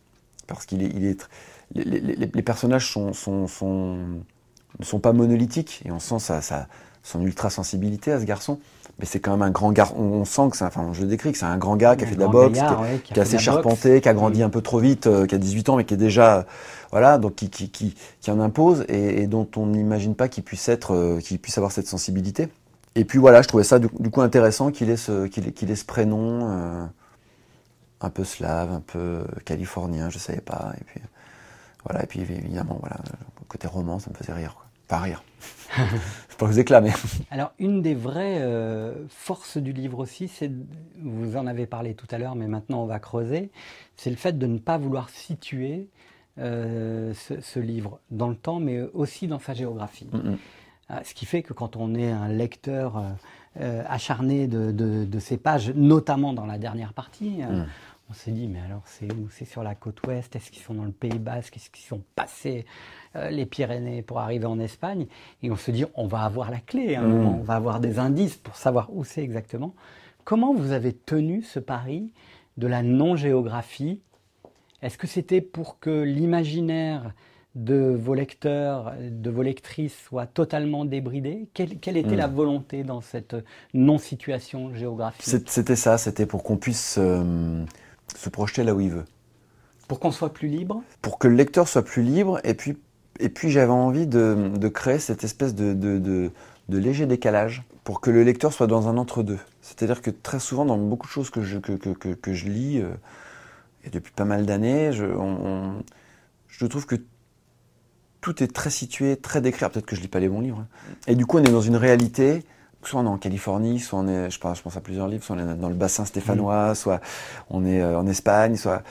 parce qu'il est, il est les, personnages ne sont pas monolithiques et on sent ça son ultra sensibilité à ce garçon. Mais c'est quand même un grand gars. On, sent que c'est, enfin, je le décris, que c'est un grand gars qui a fait de la boxe, qui, est assez charpenté, qui a grandi un peu trop vite, euh, qui a 18 ans, mais qui est déjà, voilà, donc qui, qui, qui, qui en impose et, dont on n'imagine pas qu'il puisse être, euh, qu'il puisse avoir cette sensibilité. Et puis voilà, je trouvais ça du, coup intéressant qu'il ait ce, qu'il ait, qu'il ait ce prénom euh, un peu slave, un peu californien, je savais pas. Et puis voilà, et puis évidemment, voilà, côté roman, ça me faisait rire. Quoi. Pas rire. [LAUGHS] pas vous éclamer. Alors, une des vraies euh, forces du livre aussi, c'est, vous en avez parlé tout à l'heure, mais maintenant on va creuser, c'est le fait de ne pas vouloir situer euh, ce, livre dans le temps, mais aussi dans sa géographie. Mm. Ah, ce qui fait que quand on est un lecteur euh, acharné de, ces pages, notamment dans la dernière partie, mm. on s'est dit, mais alors c'est où? C'est sur la côte ouest? Est-ce qu'ils sont dans le Pays Basque? Est-ce qu'ils sont passés euh, les Pyrénées pour arriver en Espagne. Et on se dit, on va avoir la clé, un mmh. on va avoir des indices pour savoir où c'est exactement. Comment vous avez tenu ce pari de la non-géographie? Est-ce que c'était pour que l'imaginaire de vos lecteurs, de vos lectrices soit totalement débridé? Quelle, était mmh. la volonté dans cette non-situation géographique? C'était ça, c'était pour qu'on puisse euh, se projeter là où il veut. Pour qu'on soit plus libre? Pour que le lecteur soit plus libre et puis et puis j'avais envie de, créer cette espèce de, léger décalage pour que le lecteur soit dans un entre-deux. C'est-à-dire que très souvent, dans beaucoup de choses que je, que, je lis, euh, et depuis pas mal d'années, je, je trouve que tout est très situé, très décrit. Peut-être que je lis pas les bons livres. Hein. Et du coup, on est dans une réalité soit on est en Californie, soit on est, je pense, je pense à plusieurs livres, soit on est dans le bassin stéphanois, mmh. soit on est euh, en Espagne, soit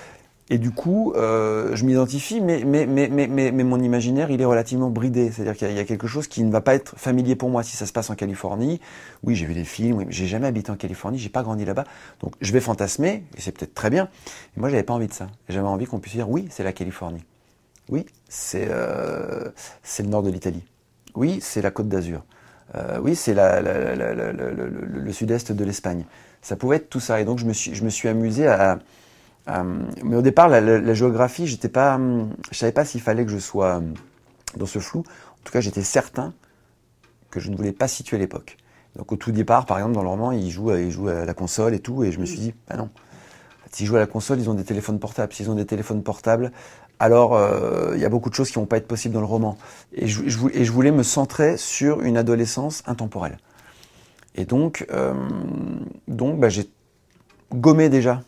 et du coup, euh, je m'identifie, mais, mais, mais, mais, mais, mon imaginaire, il est relativement bridé. C'est-à-dire qu'il y, a quelque chose qui ne va pas être familier pour moi si ça se passe en Californie. Oui, j'ai vu des films, oui, j'ai jamais habité en Californie, j'ai pas grandi là-bas. Donc je vais fantasmer, et c'est peut-être très bien. Mais moi, j'avais pas envie de ça. J'avais envie qu'on puisse dire, oui, c'est la Californie. Oui, c'est euh, le nord de l'Italie. Oui, c'est la Côte d'Azur. Euh, oui, c'est le sud-est de l'Espagne. Ça pouvait être tout ça. Et donc je me suis, je me suis amusé à mais au départ, la, géographie, j'étais pas, je savais pas s'il fallait que je sois euh, dans ce flou. En tout cas, j'étais certain que je ne voulais pas situer l'époque. Donc au tout départ, par exemple, dans le roman, ils jouent, à la console et tout, et je me suis dit, bah non. S'ils jouent à la console, ils ont des téléphones portables. S'ils ont des téléphones portables, alors euh, il y a beaucoup de choses qui vont pas être possibles dans le roman. Et je, voulais me centrer sur une adolescence intemporelle. Et donc, donc bah, j'ai gommé déjà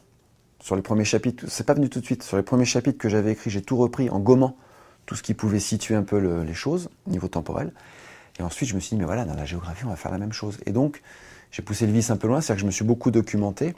sur les premiers chapitres, c'est pas venu tout de suite, sur les premiers chapitres que j'avais écrits, j'ai tout repris en gommant tout ce qui pouvait situer un peu les choses, au niveau temporel. Et ensuite, je me suis dit, mais voilà, dans la géographie, on va faire la même chose. Et donc, j'ai poussé le vice un peu loin, c'est-à-dire que je me suis beaucoup documenté.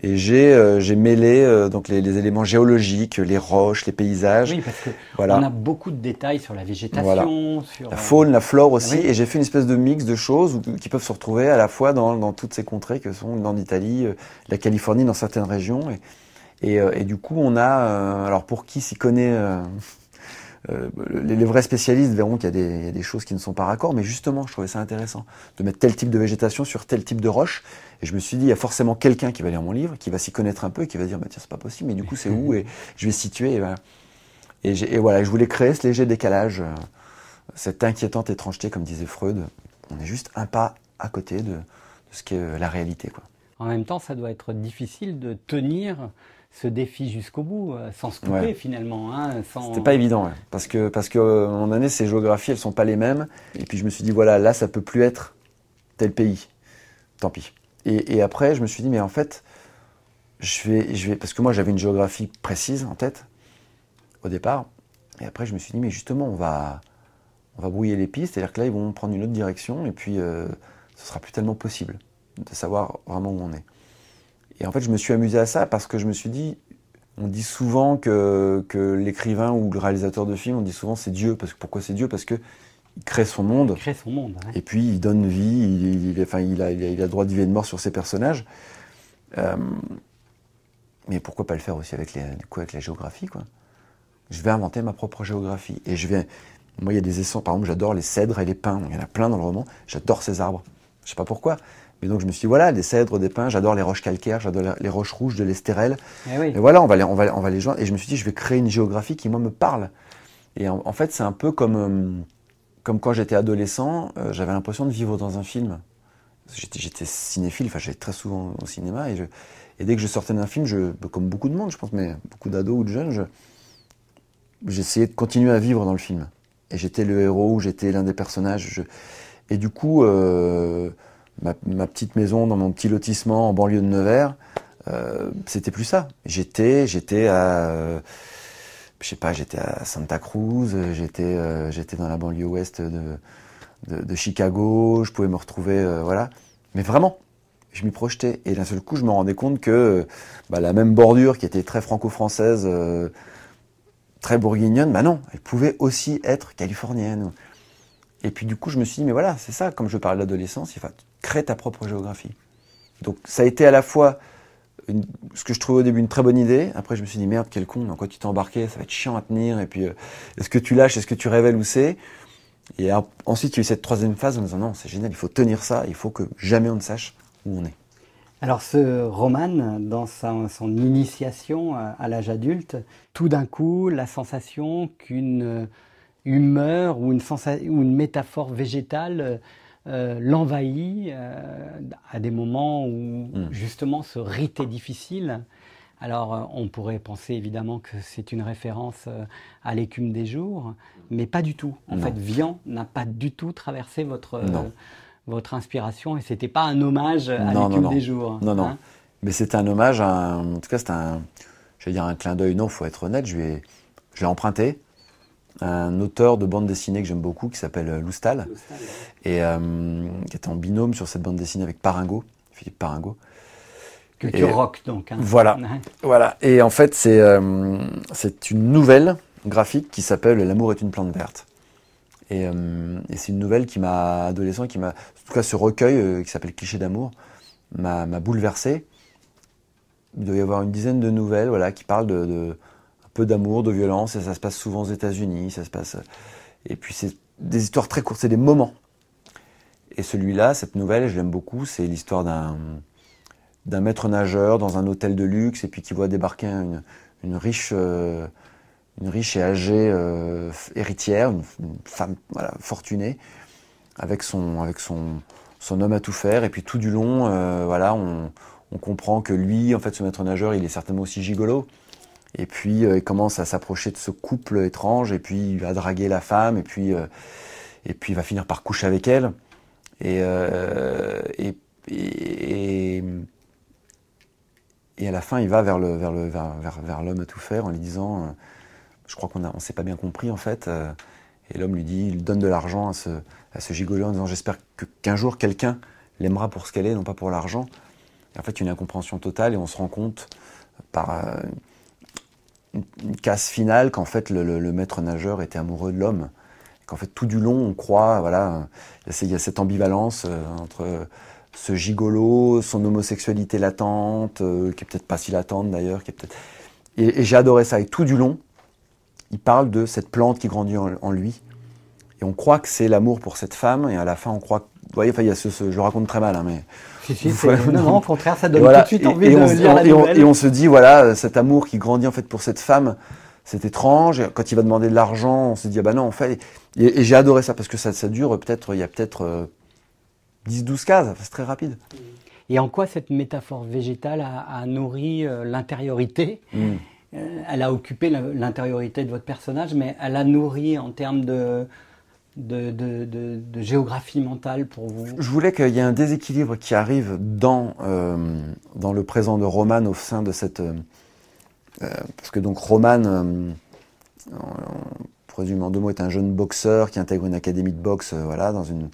Et j'ai euh, mêlé euh, donc les, éléments géologiques, les roches, les paysages. Oui, parce que voilà. on a beaucoup de détails sur la végétation, sur la faune, la flore aussi. Et j'ai fait une espèce de mix de choses qui peuvent se retrouver à la fois dans, dans toutes ces contrées que sont le nord d'Italie, euh, la Californie dans certaines régions. Et, et, et, du coup, on a, alors pour qui s'y connaît euh, les, vrais spécialistes verront qu'il y, a des choses qui ne sont pas raccords, mais justement, je trouvais ça intéressant de mettre tel type de végétation sur tel type de roche. Et je me suis dit, il y a forcément quelqu'un qui va lire mon livre, qui va s'y connaître un peu et qui va dire, bah, tiens, c'est pas possible, mais du coup, c'est où Et je vais situer. Et, voilà. Je voulais créer ce léger décalage, euh, cette inquiétante étrangeté, comme disait Freud. On est juste un pas à côté de, ce qu'est euh, la réalité. En même temps, ça doit être difficile de tenir ce défi jusqu'au bout, euh, sans se couper finalement. Hein, C'était pas évident, parce que parce que euh, à un moment donné, ces géographies, elles sont pas les mêmes. Et puis je me suis dit voilà, là, ça peut plus être tel pays. Tant pis. Et, et après, je me suis dit mais en fait, je vais je vais parce que moi j'avais une géographie précise en tête au départ. Et après, je me suis dit mais justement, on va on va brouiller les pistes. C'est-à-dire que là, ils vont prendre une autre direction et puis euh, ce sera plus tellement possible de savoir vraiment où on est. Et en fait, je me suis amusé à ça parce que je me suis dit, on dit souvent que, que l'écrivain ou le réalisateur de film, on dit souvent c'est Dieu. Parce que, pourquoi c'est Dieu? Parce que il crée son monde. Il crée son monde. Et puis il donne vie, il, enfin, il, a, il, a, le droit de vie et de mort sur ses personnages. Euh, mais pourquoi pas le faire aussi avec, les, avec la géographie quoi? Je vais inventer ma propre géographie. Et je vais. Moi, il y a des essences, par exemple, j'adore les cèdres et les pins. Il y en a plein dans le roman. J'adore ces arbres. Je sais pas pourquoi. Et donc je me suis dit, voilà, des cèdres, des pins, j'adore les roches calcaires, j'adore les roches rouges de l'Estérel. Eh et, voilà, on va, les, on, va, on va les joindre. Et je me suis dit, je vais créer une géographie qui, moi, me parle. Et en, fait, c'est un peu comme, euh, comme quand j'étais adolescent, euh, j'avais l'impression de vivre dans un film. J'étais cinéphile, enfin j'allais très souvent au cinéma, et, je, et dès que je sortais d'un film, je, comme beaucoup de monde, je pense, mais beaucoup d'ados ou de jeunes, j'essayais de continuer à vivre dans le film. Et j'étais le héros, j'étais l'un des personnages. et du coup... Euh, ma, petite maison dans mon petit lotissement en banlieue de Nevers, euh, c'était plus ça. J'étais, à, je sais pas, j'étais à Santa Cruz, j'étais j'étais dans la banlieue ouest de, Chicago, je pouvais me retrouver, voilà. Mais vraiment, je m'y projetais. Et d'un seul coup, je me rendais compte que bah, la même bordure qui était très franco-française, très bourguignonne, bah non, elle pouvait aussi être californienne. Et puis du coup, je me suis dit, mais voilà, c'est ça, comme je parle de l'adolescence, il faut créer ta propre géographie. Donc ça a été à la fois ce que je trouvais au début une très bonne idée. Après, je me suis dit, merde, quel con, dans quoi tu t'es embarqué, ça va être chiant à tenir. Et puis, euh, est-ce que tu lâches, est-ce que tu révèles où c'est? Et ensuite, il y a eu cette troisième phase en me disant, non, c'est génial, il faut tenir ça, il faut que jamais on ne sache où on est. Alors ce roman, dans son initiation à l'âge adulte, tout d'un coup, la sensation qu'une humeur ou une, ou une métaphore végétale euh, l'envahit euh, à des moments où hmm. justement ce rite est difficile. Alors euh, on pourrait penser évidemment que c'est une référence à l'écume des jours, mais pas du tout. En fait, Vian n'a pas du tout traversé votre, votre inspiration et c'était pas un hommage à l'écume des jours. Non, non. Hein. mais c'est un hommage, à en tout cas c'est un, je vais dire un clin d'œil, non, faut être honnête, je vais, je l'ai emprunté un auteur de bande dessinée que j'aime beaucoup qui s'appelle euh, Loustal, et euh, qui est en binôme sur cette bande dessinée avec Paringo, Philippe Paringo. Culture rock donc. Hein. Voilà, voilà. Et en fait c'est euh, c'est une nouvelle graphique qui s'appelle L'amour est une plante verte. Et, et c'est une nouvelle qui m'a adolescent, qui m'a, en tout cas ce recueil qui s'appelle Cliché d'amour, m'a bouleversé. Il doit y avoir une dizaine de nouvelles, voilà, qui parlent de peu d'amour, de violence, et ça se passe souvent aux États-Unis, ça se passe. Et puis c'est des histoires très courtes, c'est des moments. Et celui-là, cette nouvelle, je l'aime beaucoup, c'est l'histoire d'un maître nageur dans un hôtel de luxe et puis qui voit débarquer une, une riche euh, une riche et âgée euh, héritière, une, femme voilà, fortunée, avec son avec son son homme à tout faire et puis tout du long, euh, voilà, on, on comprend que lui, en fait, ce maître nageur, il est certainement aussi gigolo. Et puis euh, il commence à s'approcher de ce couple étrange, et puis il va draguer la femme, et puis, euh, et puis il va finir par coucher avec elle. Et, euh, et, et, et, à la fin, il va vers le vers le vers, vers, l'homme à tout faire en lui disant, je crois qu'on a on s'est pas bien compris en fait. et l'homme lui dit, il donne de l'argent à ce à ce gigolo en disant, j'espère qu'un jour quelqu'un l'aimera pour ce qu'elle est, non pas pour l'argent. En fait, il y a une incompréhension totale et on se rend compte par une casse finale qu'en fait le, maître nageur était amoureux de l'homme. Qu'en fait tout du long on croit, voilà, il y a cette ambivalence euh, entre ce gigolo, son homosexualité latente, euh, qui est peut-être pas si latente d'ailleurs, qui est peut-être. Et, j'ai adoré ça. Et tout du long, il parle de cette plante qui grandit en, lui. Et on croit que c'est l'amour pour cette femme, et à la fin on croit. Vous voyez, enfin, il y a ce, je le raconte très mal, hein, mais non, au contraire, ça donne tout de suite envie de on, lire la et et on se dit, voilà, cet amour qui grandit en fait pour cette femme, c'est étrange. Quand il va demander de l'argent, on se dit, ah bah non, en fait. Et, j'ai adoré ça parce que ça, ça dure peut-être, il y a peut-être 10-12 euh, cases, c'est très rapide. Et en quoi cette métaphore végétale a, nourri euh, l'intériorité? Hmm. euh, Elle a occupé l'intériorité de votre personnage, mais elle a nourri en termes de, de, géographie mentale pour vous? Je voulais qu'il y ait un déséquilibre qui arrive dans, euh, dans le présent de Roman au sein de cette... Euh, euh, parce que donc Roman, présumément en deux mots, est un jeune boxeur qui intègre une académie de boxe voilà, dans, une,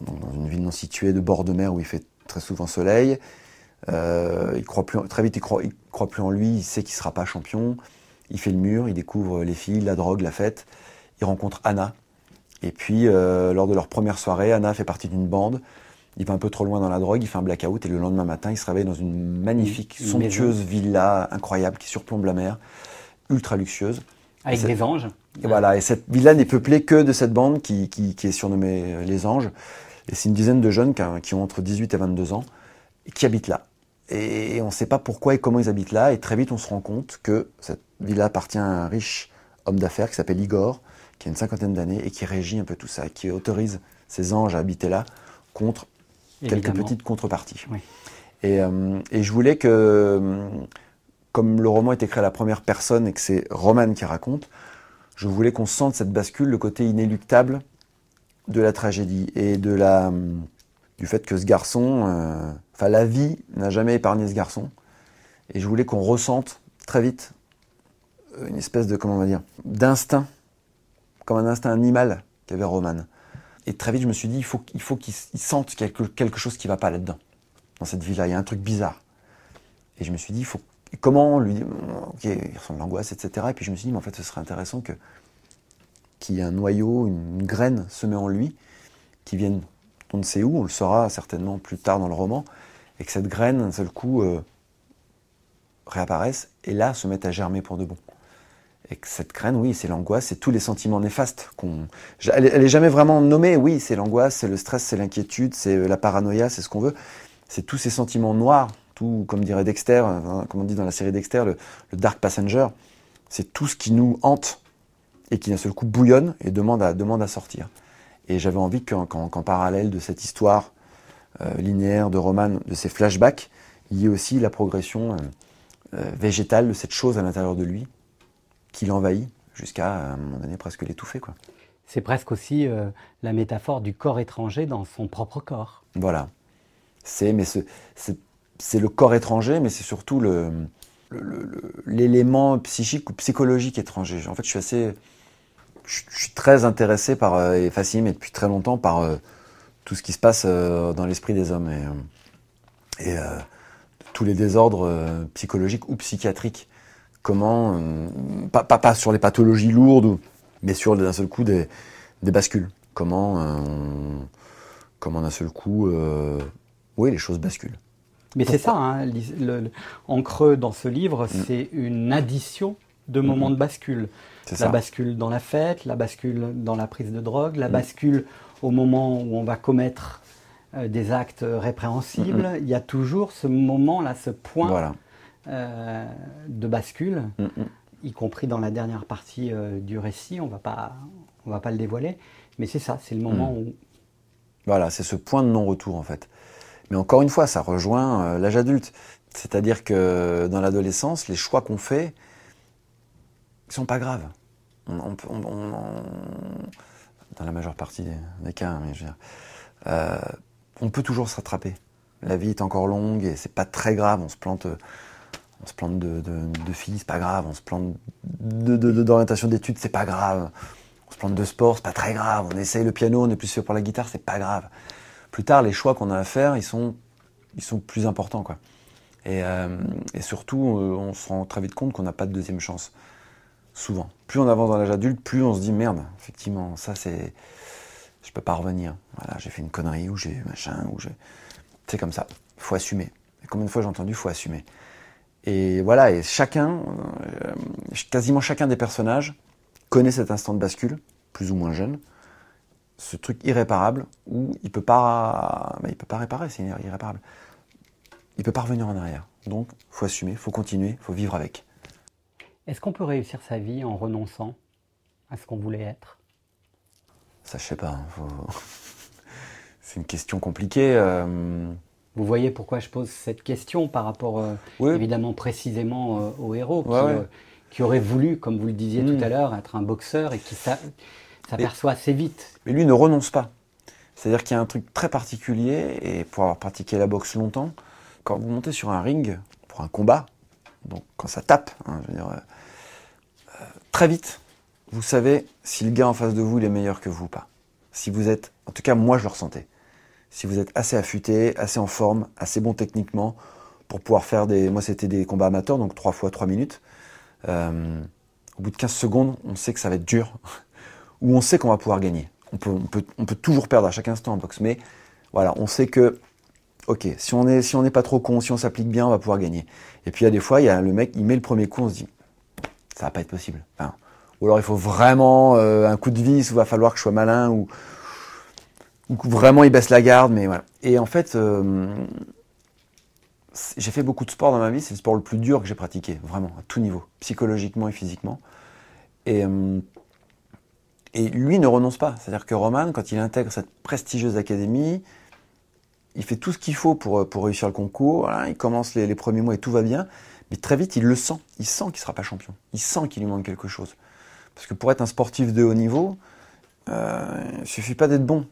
dans une ville non située de bord de mer où il fait très souvent soleil. il croit plus, très vite, il croit, il croit plus en lui, il sait qu'il ne sera pas champion. Il fait le mur, il découvre les filles, la drogue, la fête. Il rencontre Anna, et puis, euh, lors de leur première soirée, Anna fait partie d'une bande. Il va un peu trop loin dans la drogue, il fait un blackout et le lendemain matin, il se réveille dans une magnifique, somptueuse villa incroyable qui surplombe la mer, ultra luxueuse. Avec des anges. Et voilà, et cette villa n'est peuplée que de cette bande qui, qui, est surnommée euh, les anges. Et c'est une dizaine de jeunes qui, ont entre 18 et 22 ans qui habitent là. Et on ne sait pas pourquoi et comment ils habitent là. Et très vite, on se rend compte que cette villa appartient à un riche homme d'affaires qui s'appelle Igor, qui a une cinquantaine d'années et qui régit un peu tout ça, qui autorise ces anges à habiter là contre quelques petites contreparties. Euh, et, je voulais que, comme le roman est écrit à la première personne et que c'est Roman qui raconte, je voulais qu'on sente cette bascule, le côté inéluctable de la tragédie et de la, du fait que ce garçon, euh, enfin la vie n'a jamais épargné ce garçon. Et je voulais qu'on ressente très vite une espèce de, comment on va dire, d'instinct, comme un instinct animal qu'avait Roman. Et très vite, je me suis dit, il faut, il faut qu'il sente quelque, quelque chose qui ne va pas là-dedans, dans cette vie-là. Il y a un truc bizarre. Et je me suis dit, il faut, comment lui dire, ok, il ressent de l'angoisse, etc. Et puis je me suis dit, mais en fait, ce serait intéressant que qu'il y ait un noyau, une graine semée en lui, qui vienne, on ne sait où, on le saura certainement plus tard dans le roman, et que cette graine, d'un seul coup, euh, réapparaisse, et là, se mette à germer pour de bon. Et que cette graine, oui, c'est l'angoisse, c'est tous les sentiments néfastes. qu'on. Elle, elle est jamais vraiment nommée, oui, c'est l'angoisse, c'est le stress, c'est l'inquiétude, c'est la paranoïa, c'est ce qu'on veut. C'est tous ces sentiments noirs, tout, comme dirait Dexter, hein, comme on dit dans la série Dexter, le, Dark Passenger, c'est tout ce qui nous hante et qui d'un seul coup bouillonne et demande à, demande à sortir. Et j'avais envie qu'en parallèle de cette histoire euh, linéaire de Roman, de ces flashbacks, il y ait aussi la progression euh, euh, végétale de cette chose à l'intérieur de lui qui l'envahit jusqu'à à un moment donné presque l'étouffer. quoi. C'est presque aussi la métaphore du corps étranger dans son propre corps. Voilà. C'est mais c'est le corps étranger, mais c'est surtout le l'élément psychique ou psychologique étranger. En fait, je suis assez, je, suis très intéressé par euh, et fasciné mais depuis très longtemps par euh, tout ce qui se passe euh, dans l'esprit des hommes et, et tous les désordres psychologiques ou psychiatriques. Comment, pas, pas, pas, sur les pathologies lourdes, mais sur d'un seul coup des, des bascules. Comment, comment d'un seul coup, oui, les choses basculent. Mais c'est ça, hein, en creux dans ce livre, mm. c'est une addition de moments de bascule. La bascule dans la fête, la bascule dans la prise de drogue, la mm. bascule au moment où on va commettre euh, des actes répréhensibles. Il y a toujours ce moment-là, ce point euh, de bascule, y compris dans la dernière partie euh, du récit. On va pas, on va pas le dévoiler, mais c'est ça, c'est le moment mm. où. Voilà, c'est ce point de non-retour en fait. Mais encore une fois, ça rejoint euh, l'âge adulte. C'est-à-dire que dans l'adolescence, les choix qu'on fait ne sont pas graves. On, dans la majeure partie des, cas, hein, mais je veux dire, euh, on peut toujours se rattraper. La vie est encore longue et c'est pas très grave. On se plante, on se plante de, filles, c'est pas grave. On se plante d'orientation d'études, c'est pas grave. On se plante de sport, c'est pas très grave. On essaye le piano, on est plus fait pour la guitare, c'est pas grave plus tard, les choix qu'on a à faire, ils sont, plus importants. Quoi. Et, euh, surtout, euh, on se rend très vite compte qu'on n'a pas de deuxième chance. Souvent. Plus on avance dans l'âge adulte, plus on se dit merde, effectivement, ça c'est. Je peux pas revenir. J'ai fait une connerie ou j'ai machin, ou j'ai. C'est comme ça. Faut assumer. Et combien de fois j'ai entendu, faut assumer. Et voilà, et chacun, euh, quasiment chacun des personnages connaît cet instant de bascule, plus ou moins jeune ce truc irréparable où il peut pas, il peut pas réparer, c'est irréparable. Il peut pas revenir en arrière. Donc, faut assumer, faut continuer, faut vivre avec. Est-ce qu'on peut réussir sa vie en renonçant à ce qu'on voulait être? Ça, je sais pas. Hein, [LAUGHS] c'est une question compliquée. Euh. Vous voyez pourquoi je pose cette question par rapport, euh, évidemment, précisément euh, au héros qui, aurait voulu, comme vous le disiez tout hmm. à l'heure, être un boxeur et qui, s'aperçoit assez vite. Mais lui ne renonce pas. C'est-à-dire qu'il y a un truc très particulier, et pour avoir pratiqué la boxe longtemps, quand vous montez sur un ring pour un combat, donc quand ça tape, hein, je veux dire, euh, très vite, vous savez si le gars en face de vous il est meilleur que vous ou pas. Si vous êtes, en tout cas moi je le ressentais, si vous êtes assez affûté, assez en forme, assez bon techniquement pour pouvoir faire des, moi c'était des combats amateurs, donc 3 fois 3 minutes. Euh, au bout de 15 secondes, on sait que ça va être dur [LAUGHS] où on sait qu'on va pouvoir gagner. On peut, toujours perdre à chaque instant en boxe, mais voilà, on sait que, ok, si on n'est pas trop con, si on s'applique bien, on va pouvoir gagner. Et puis il y a des fois, il y a le mec, il met le premier coup, on se dit, ça va pas être possible. ou alors il faut vraiment euh, un coup de vis, ou il va falloir que je sois malin, ou, ou vraiment il baisse la garde, mais voilà. Et en fait, euh, j'ai fait beaucoup de sport dans ma vie, c'est le sport le plus dur que j'ai pratiqué, vraiment, à tout niveau, psychologiquement et physiquement. Et euh, lui ne renonce pas. C'est-à-dire que Roman, quand il intègre cette prestigieuse académie, il fait tout ce qu'il faut pour, pour réussir le concours. il commence les, premiers mois et tout va bien. Mais très vite, il le sent. Il sent qu'il ne sera pas champion. Il sent qu'il lui manque quelque chose. Parce que pour être un sportif de haut niveau, euh, il ne suffit pas d'être bon.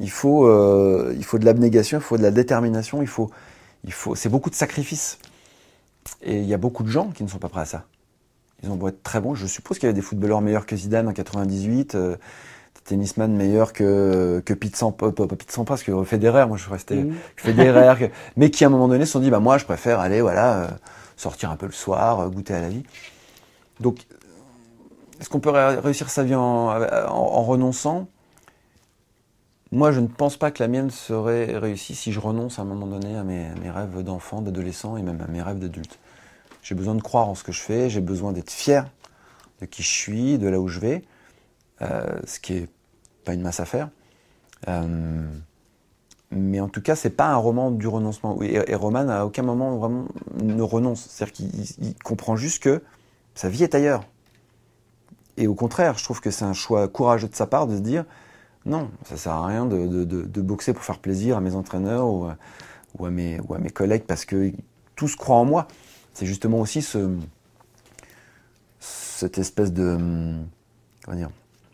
Il faut, euh, il faut de l'abnégation, il faut de la détermination, il faut, il faut, c'est beaucoup de sacrifices. Et il y a beaucoup de gens qui ne sont pas prêts à ça. Ils ont beau être très bons. Je suppose qu'il y avait des footballeurs meilleurs que Zidane en 98, euh, des tennisman meilleurs que, que Pete Sampras, pas, Pete que Federer, moi je suis resté mmh. Federer, mais qui à un moment donné se sont dit, bah moi je préfère aller, voilà, euh, sortir un peu le soir, euh, goûter à la vie. Donc, est-ce qu'on peut réussir sa vie en, en renonçant? Moi, je ne pense pas que la mienne serait réussie si je renonce à un moment donné à mes, rêves d'enfant, d'adolescent et même à mes rêves d'adulte. J'ai besoin de croire en ce que je fais, j'ai besoin d'être fier de qui je suis, de là où je vais, euh, ce qui est pas une masse à faire. Euh, mais en tout cas, c'est pas un roman du renoncement. Et, et, Roman, à aucun moment vraiment ne renonce. C'est-à-dire qu'il comprend juste que sa vie est ailleurs. Et au contraire, je trouve que c'est un choix courageux de sa part de se dire non, ça sert à rien de, boxer pour faire plaisir à mes entraîneurs ou, à, mes, collègues parce que tous croient en moi. C'est justement aussi cette espèce de,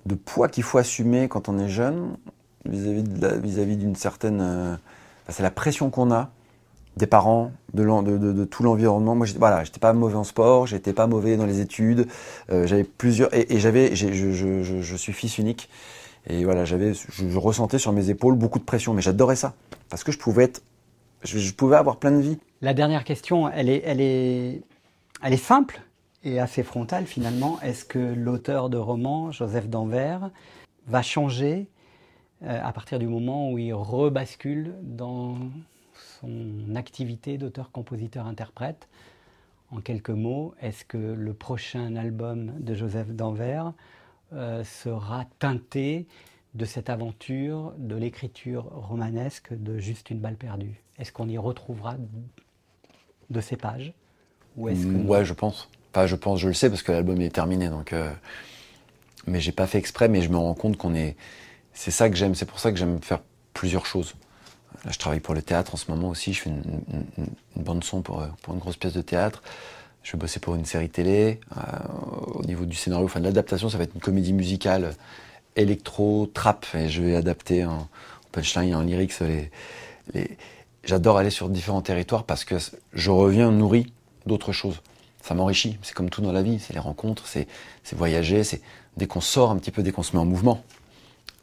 de poids qu'il faut assumer quand on est jeune vis-à-vis d'une certaine. Euh, c'est la pression qu'on a des parents, de, tout l'environnement. Moi, voilà, j'étais pas mauvais en sport, j'étais pas mauvais dans les études, euh, j'avais plusieurs et, j'avais, je, suis fils unique et voilà, j'avais, je, ressentais sur mes épaules beaucoup de pression, mais j'adorais ça parce que je pouvais être, je, pouvais avoir plein de vie. La dernière question, elle est, elle est, elle est simple et assez frontale finalement. Est-ce que l'auteur de roman, Joseph Danvers, va changer euh, à partir du moment où il rebascule dans son activité d'auteur, compositeur, interprète? En quelques mots, est-ce que le prochain album de Joseph Danvers euh, sera teinté de cette aventure, de l'écriture romanesque de Juste une balle perdue Est-ce qu'on y retrouvera de ces pages ou est-ce que... Ouais, je pense. Pas, je pense, je le sais parce que l'album est terminé. Donc, euh... Mais j'ai pas fait exprès, mais je me rends compte qu'on est. C'est ça que j'aime. C'est pour ça que j'aime faire plusieurs choses. Là, je travaille pour le théâtre en ce moment aussi. Je fais une, bande son euh, pour une grosse pièce de théâtre je vais bosser pour une série télé. Euh, au niveau du scénario, enfin de l'adaptation, ça va être une comédie musicale électro, trap, et je vais adapter en, punchline en lyrics J'adore aller sur différents territoires parce que je reviens nourri d'autres choses. Ça m'enrichit. C'est comme tout dans la vie. C'est les rencontres, c'est voyager. Dès qu'on sort un petit peu, dès qu'on se met en mouvement,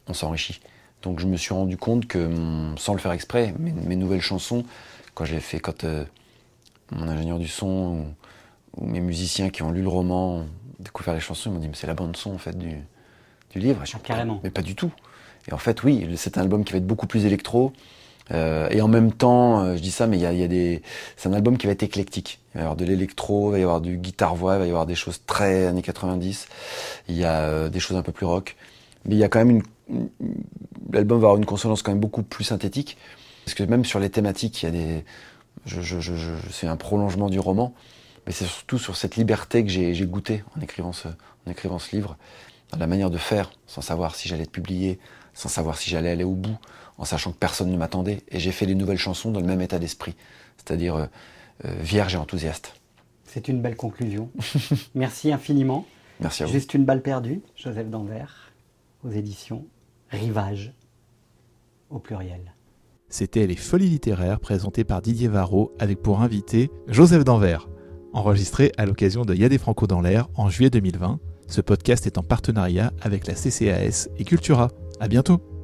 on s'enrichit. Donc je me suis rendu compte que, hum, sans le faire exprès, mes, nouvelles chansons, quand j'ai fait, quand euh, mon ingénieur du son mes musiciens qui ont lu le roman, ont découvert les chansons, ils m'ont dit mais c'est la bande son en fait du, du livre. Ah, carrément. Mais pas du tout. Et en fait oui, c'est un album qui va être beaucoup plus électro. Euh, et en même temps, euh, je dis ça, mais il y a, y a, des, c'est un album qui va être éclectique. Il va y avoir de l'électro, il va y avoir du guitare-voix, il va y avoir des choses très années 90. Il y a euh, des choses un peu plus rock. Mais il y a quand même une, l'album va avoir une consonance quand même beaucoup plus synthétique. Parce que même sur les thématiques, il y a des, je, je, je, c'est un prolongement du roman mais c'est surtout sur cette liberté que j'ai goûté en écrivant, ce, en écrivant ce livre, dans la manière de faire, sans savoir si j'allais être publié, sans savoir si j'allais aller au bout, en sachant que personne ne m'attendait. Et j'ai fait les nouvelles chansons dans le même état d'esprit, c'est-à-dire euh, euh, vierge et enthousiaste. C'est une belle conclusion. [LAUGHS] Merci infiniment. Merci à vous. Juste une balle perdue, Joseph Danvers, aux éditions Rivage, au pluriel. C'était Les Folies littéraires présentées par Didier Varro avec pour invité Joseph Danvers enregistré à l'occasion de Y'a des Franco dans l'air en juillet 2020. Ce podcast est en partenariat avec la CCAS et Cultura. À bientôt!